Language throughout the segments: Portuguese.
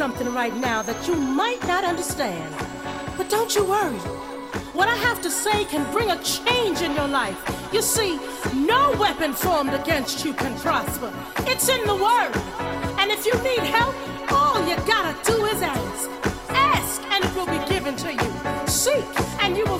something right now that you might not understand. But don't you worry. What I have to say can bring a change in your life. You see, no weapon formed against you can prosper. It's in the Word. And if you need help, all you gotta do is ask. Ask, and it will be given to you. Seek, and you will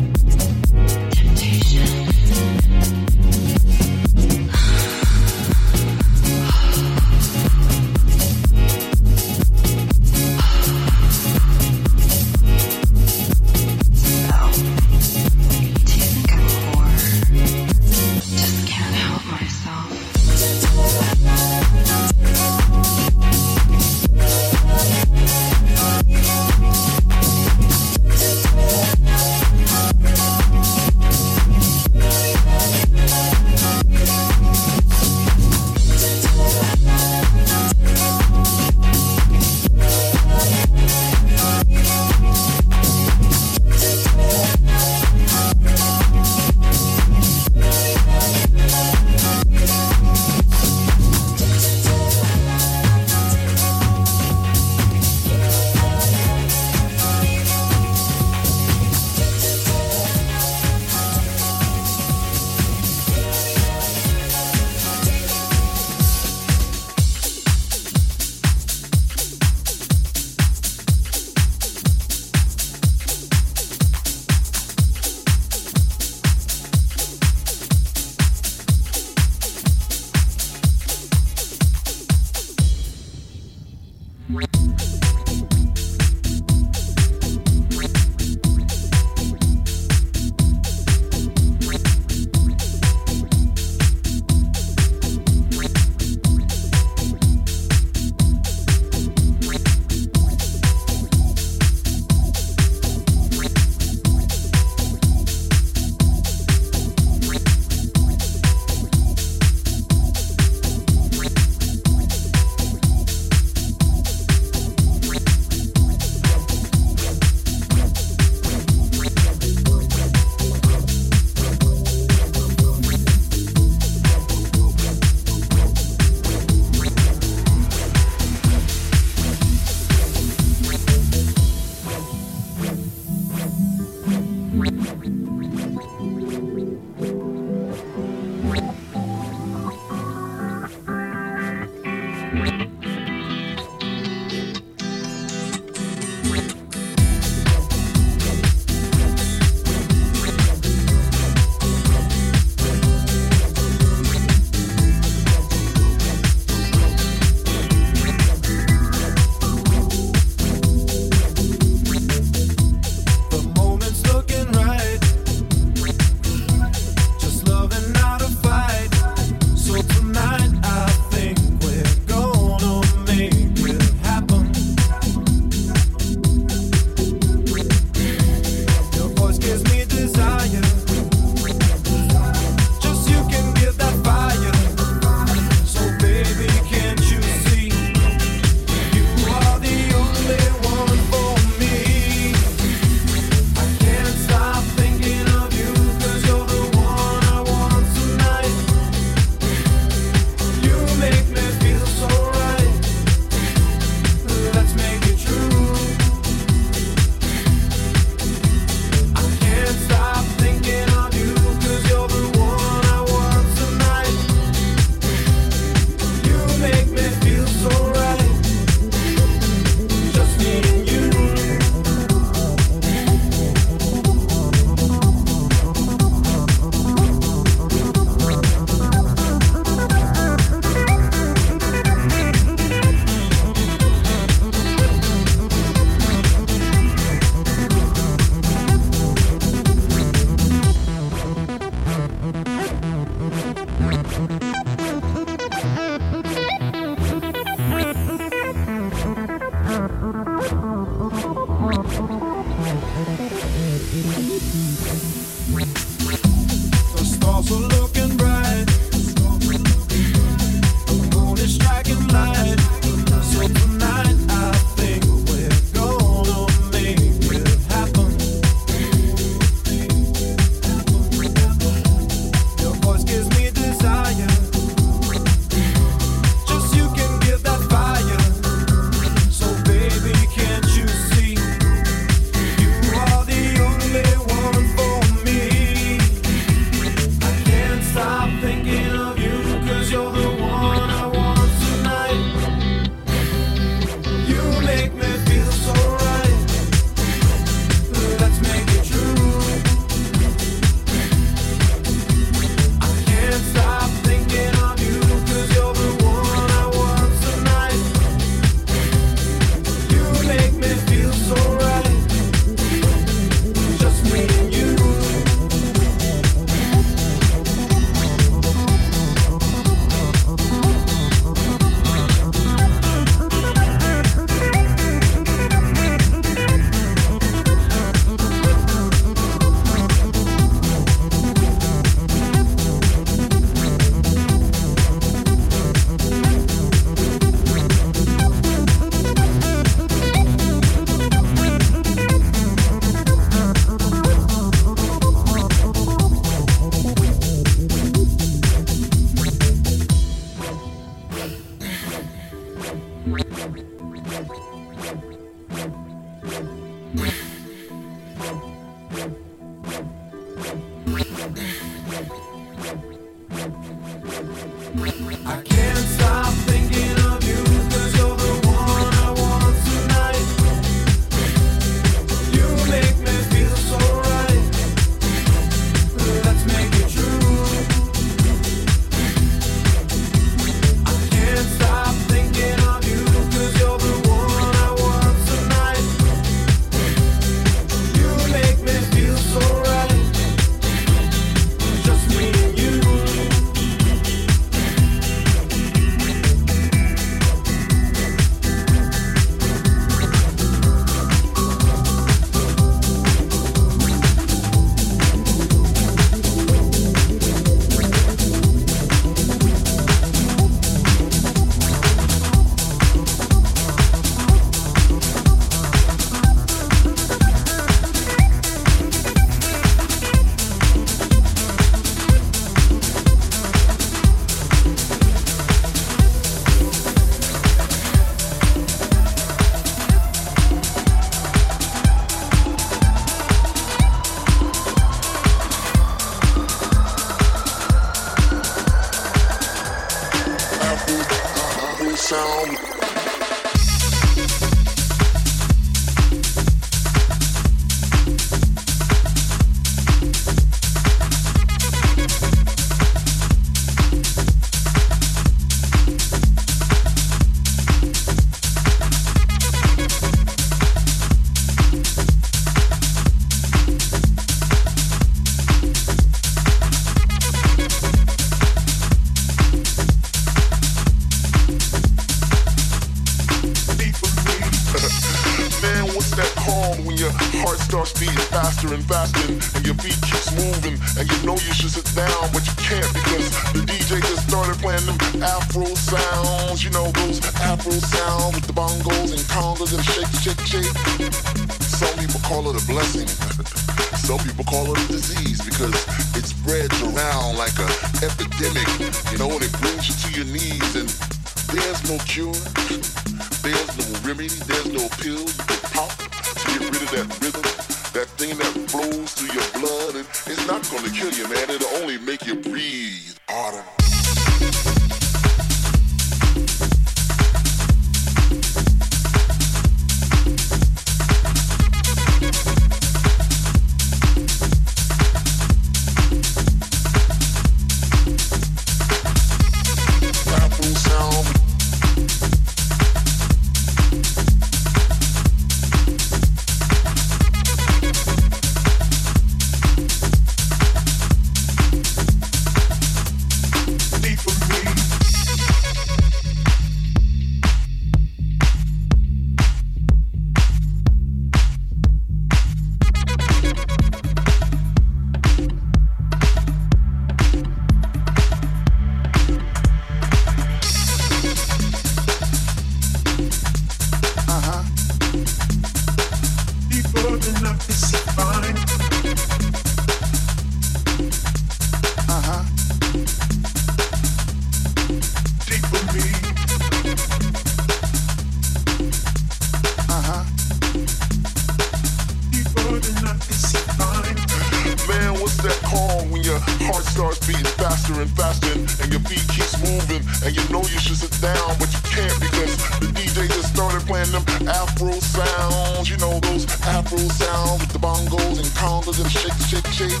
heart starts beating faster and faster, and your feet keeps moving, and you know you should sit down, but you can't because the DJ just started playing them Afro sounds. You know those Afro sounds with the bongos and congas and shake, shake, shake.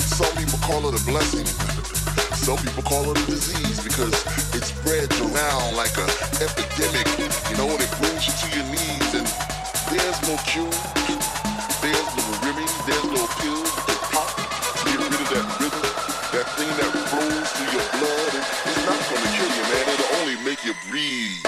Some people call it a blessing. Some people call it a disease because it spreads around like an epidemic. You know, and it brings you to your knees, and there's no cure. Reed.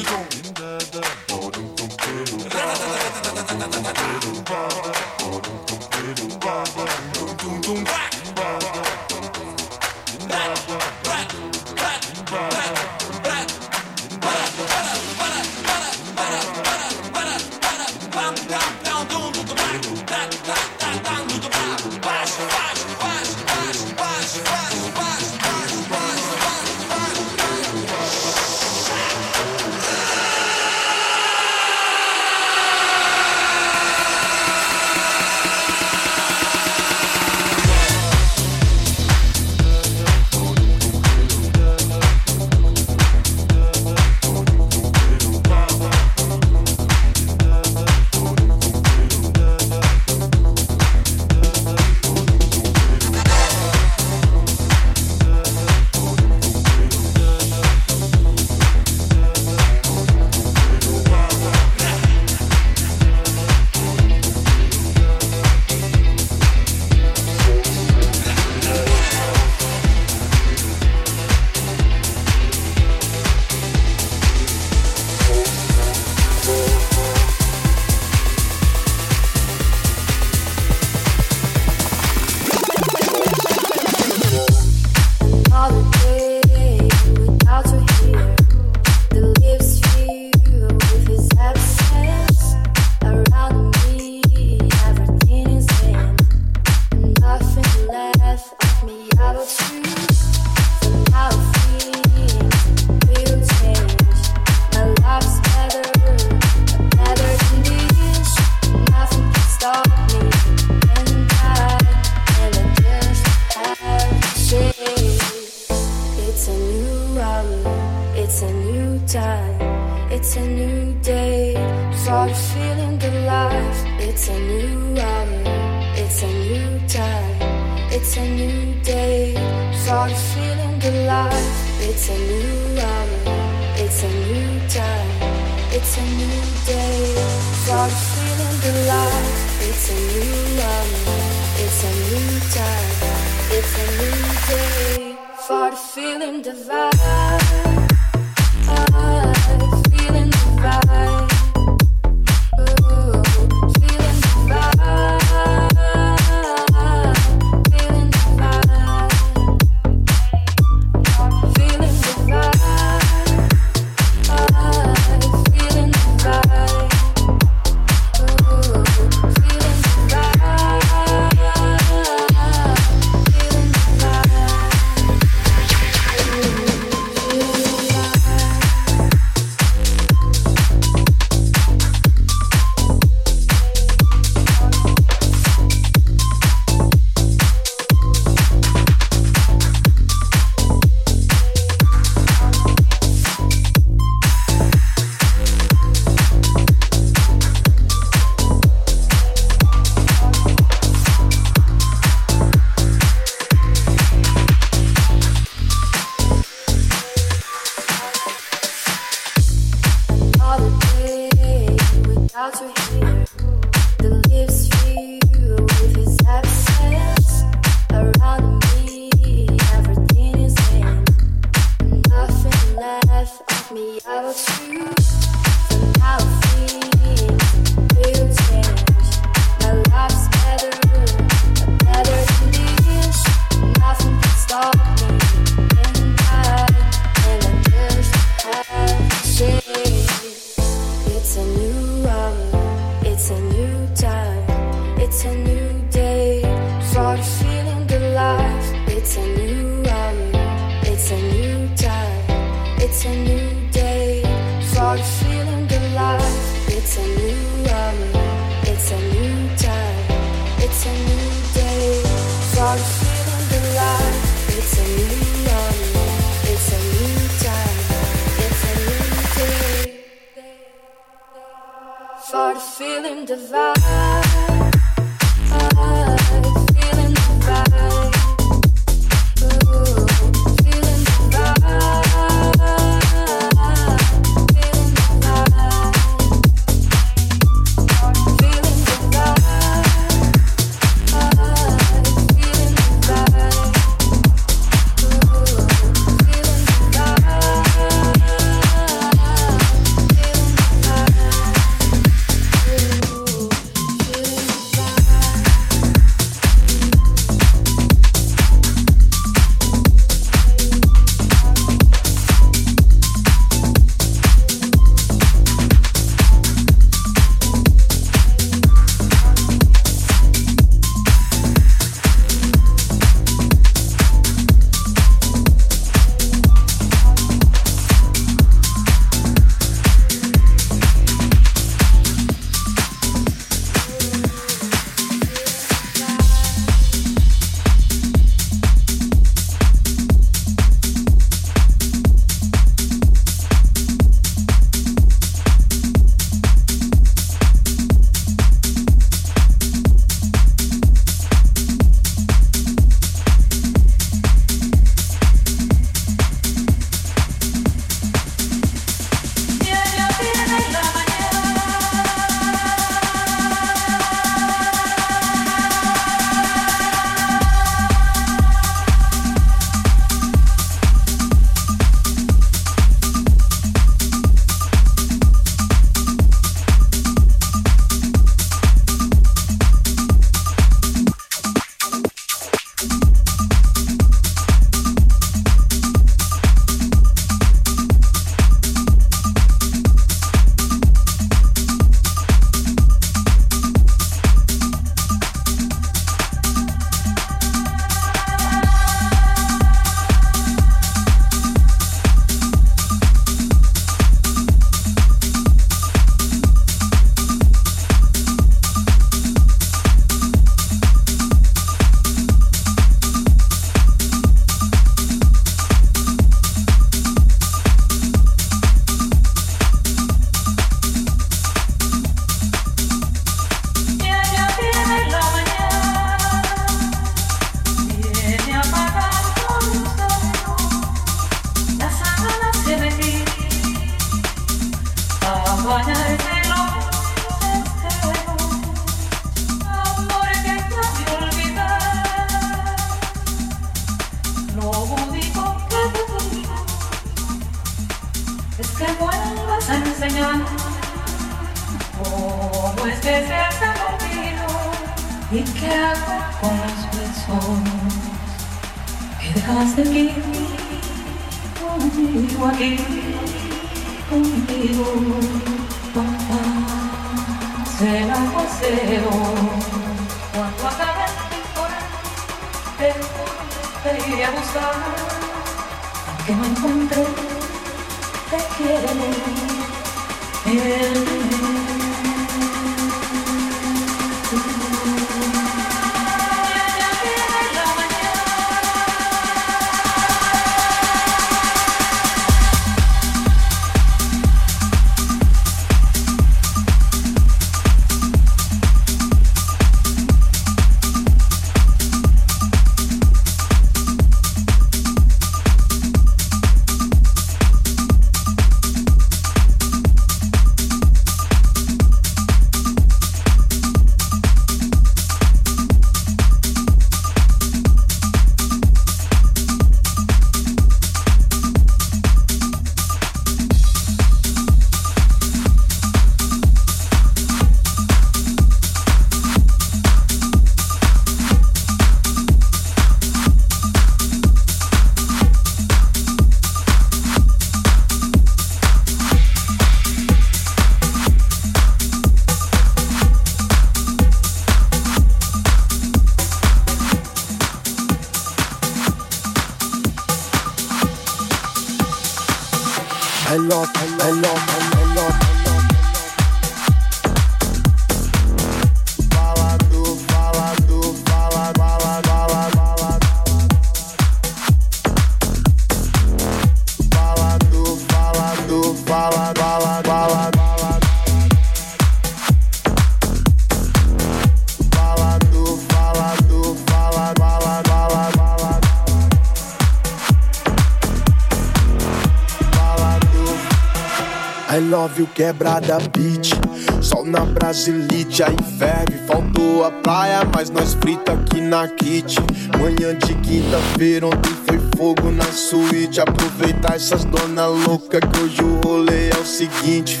Quebrada beat. Sol na Brasilite, aí ferve. Faltou a praia, mas nós frita aqui na kit. Manhã de quinta-feira, ontem foi fogo na suíte. Aproveitar essas dona louca que hoje o rolê é o seguinte.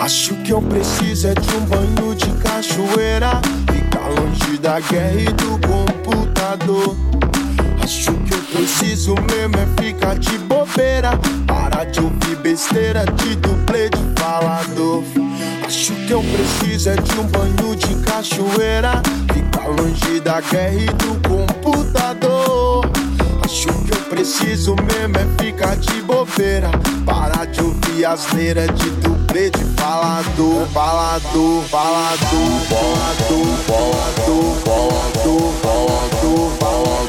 Acho que eu preciso é de um banho de cachoeira. Ficar longe da guerra e do computador. Acho que eu preciso mesmo é ficar de bobeira. De ouvir besteira de dublê de falador. Acho que eu preciso é de um banho de cachoeira. Ficar longe da guerra e do computador. Acho que eu preciso mesmo é ficar de bobeira. Parar de ouvir asneira de dublê de falador. Falador, falador, falador, falador, falador, falador, falador, falador,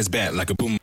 ass bad like a boom.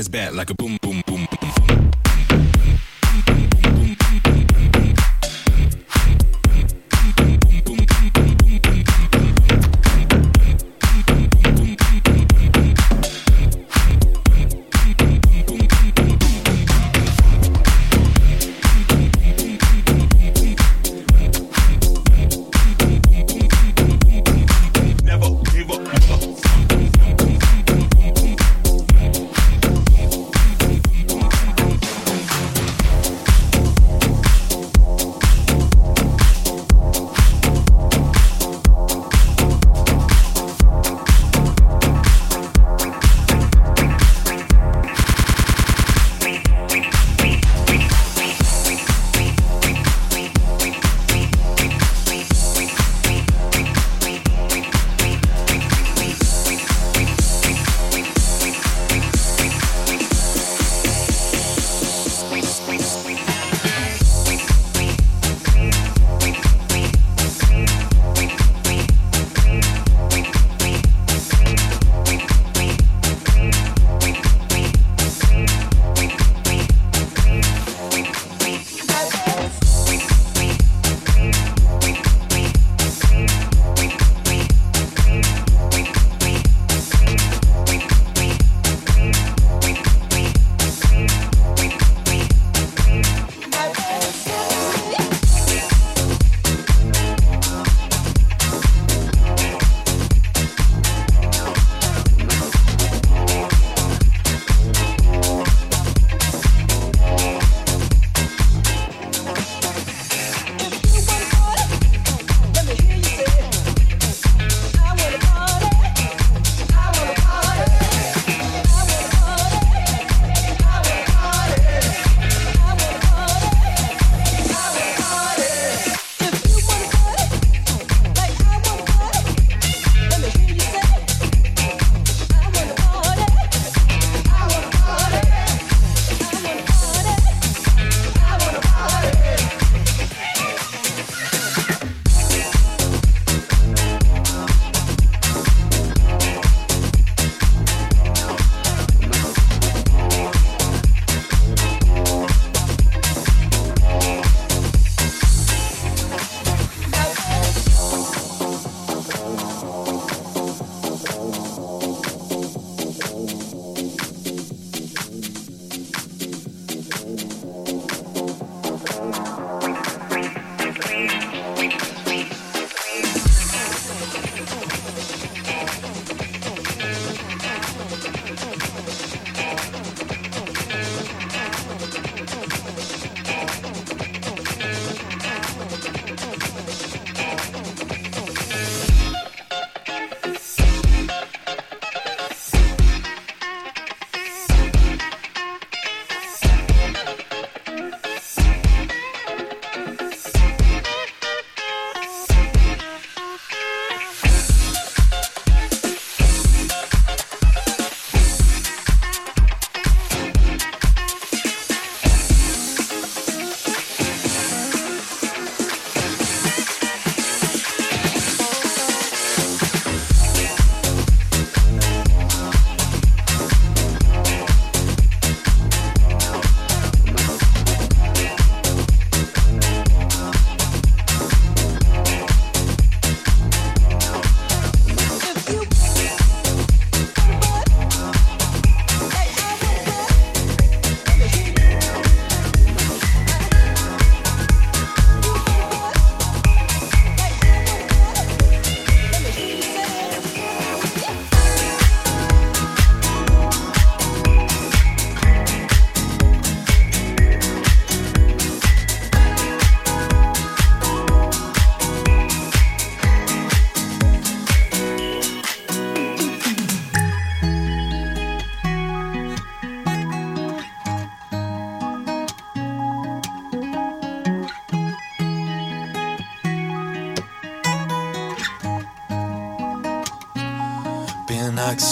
ass bad like a boom.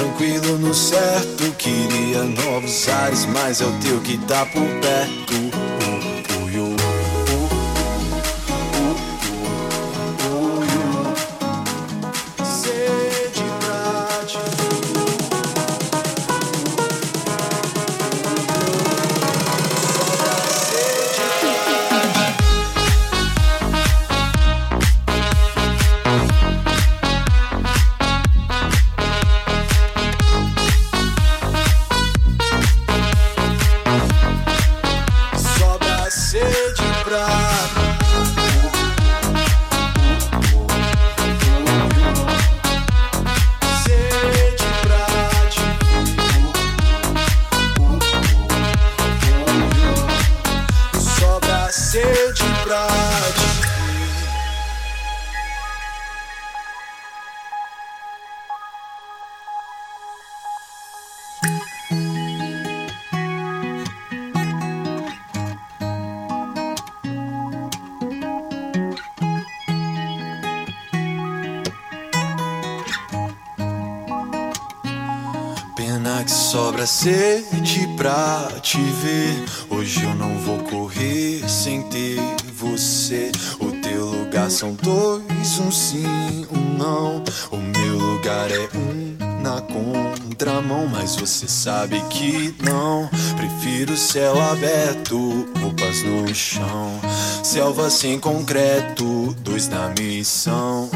Tranquilo no certo, queria novos ares, mas é o teu que tá por perto. Você sabe que não. Prefiro céu aberto, roupas no chão. Selva sem concreto, dois na missão.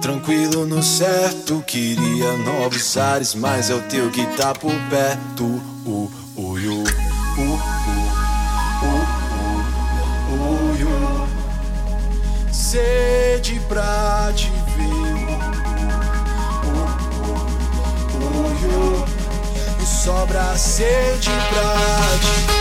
Tranquilo no certo, queria novos ares, mas é o teu que tá por perto. Uh, uh, uh, uh, uh, uh, uh, uh. Sede pra te Sobra sede pra te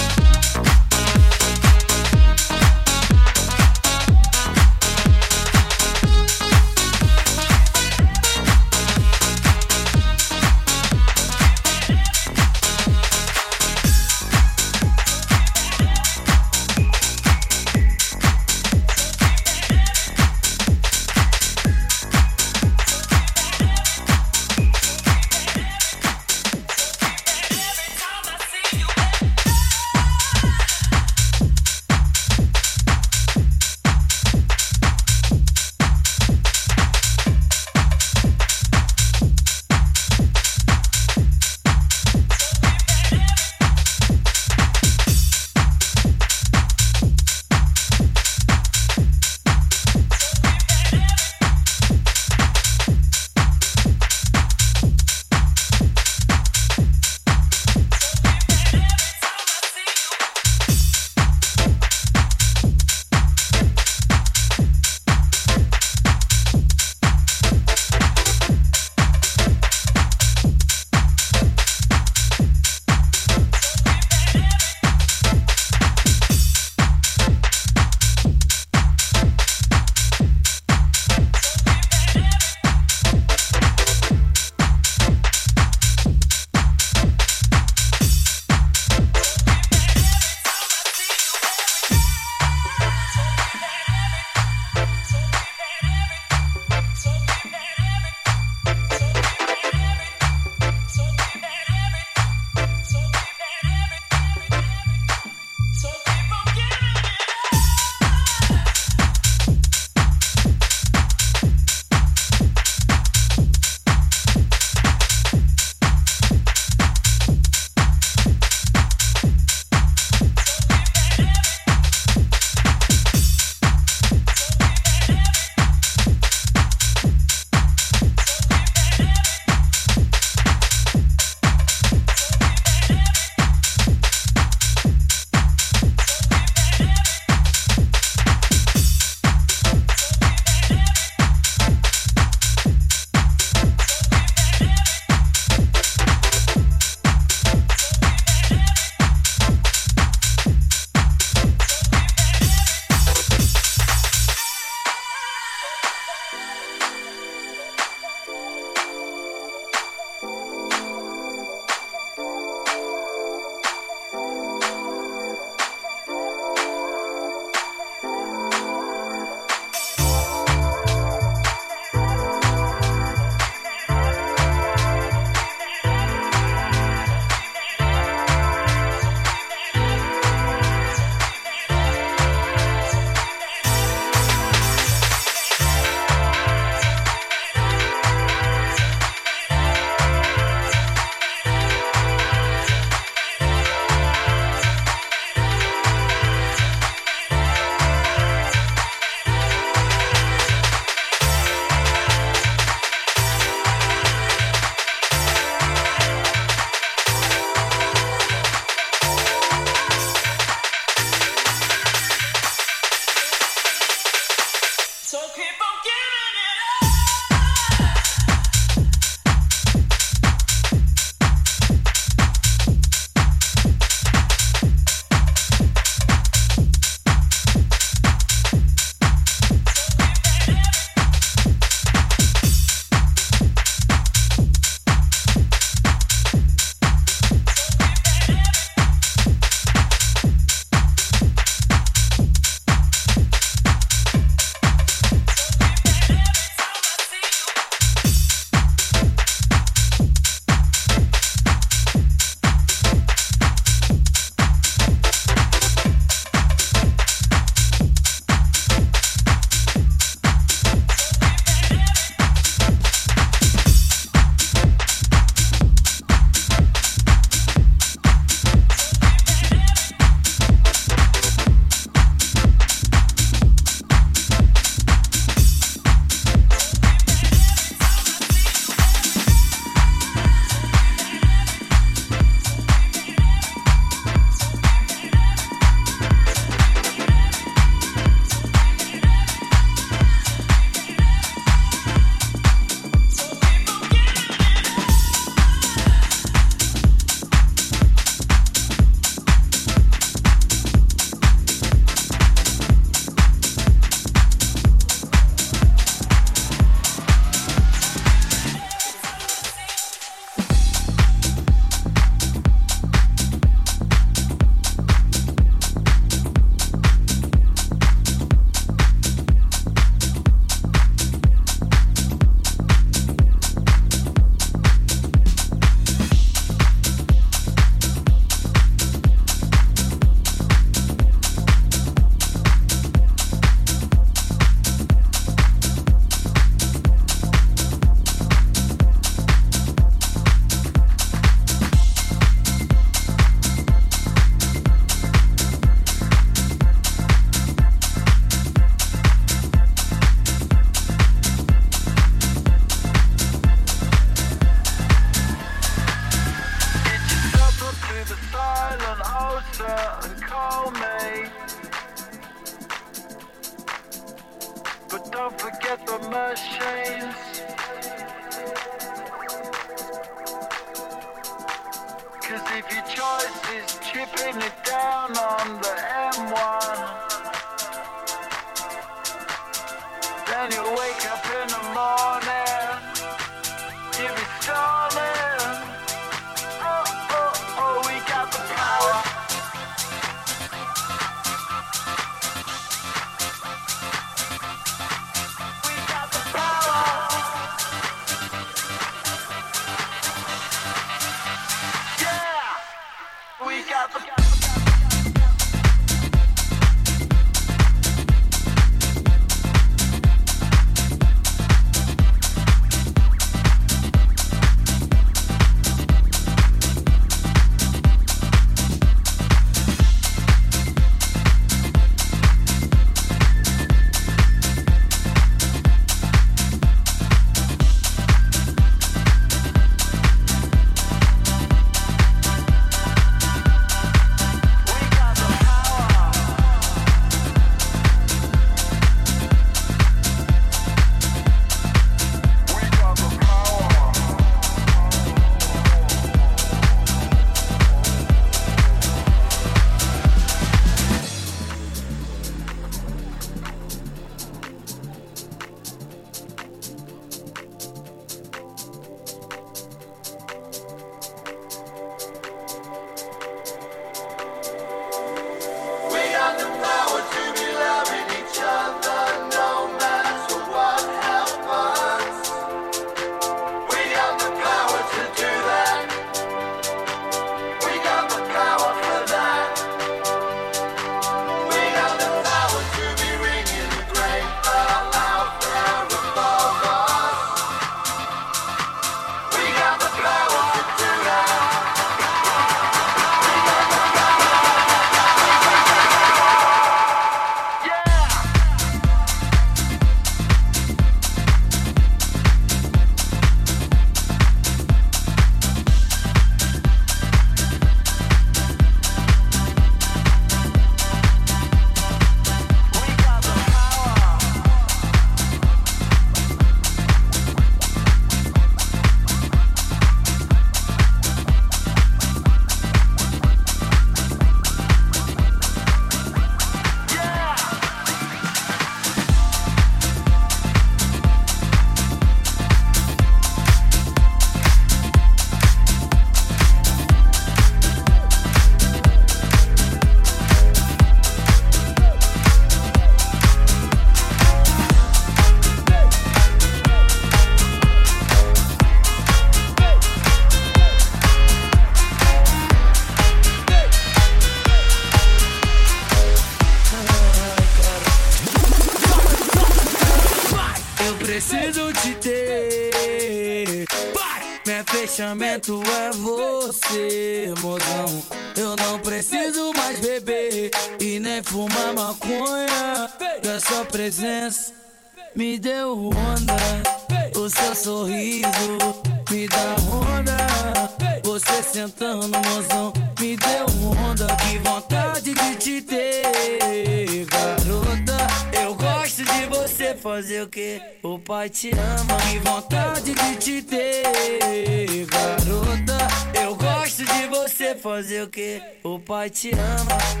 te ama. e vontade de te ter, garota. Eu gosto de você fazer o que? O pai te ama.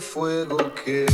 Fuego que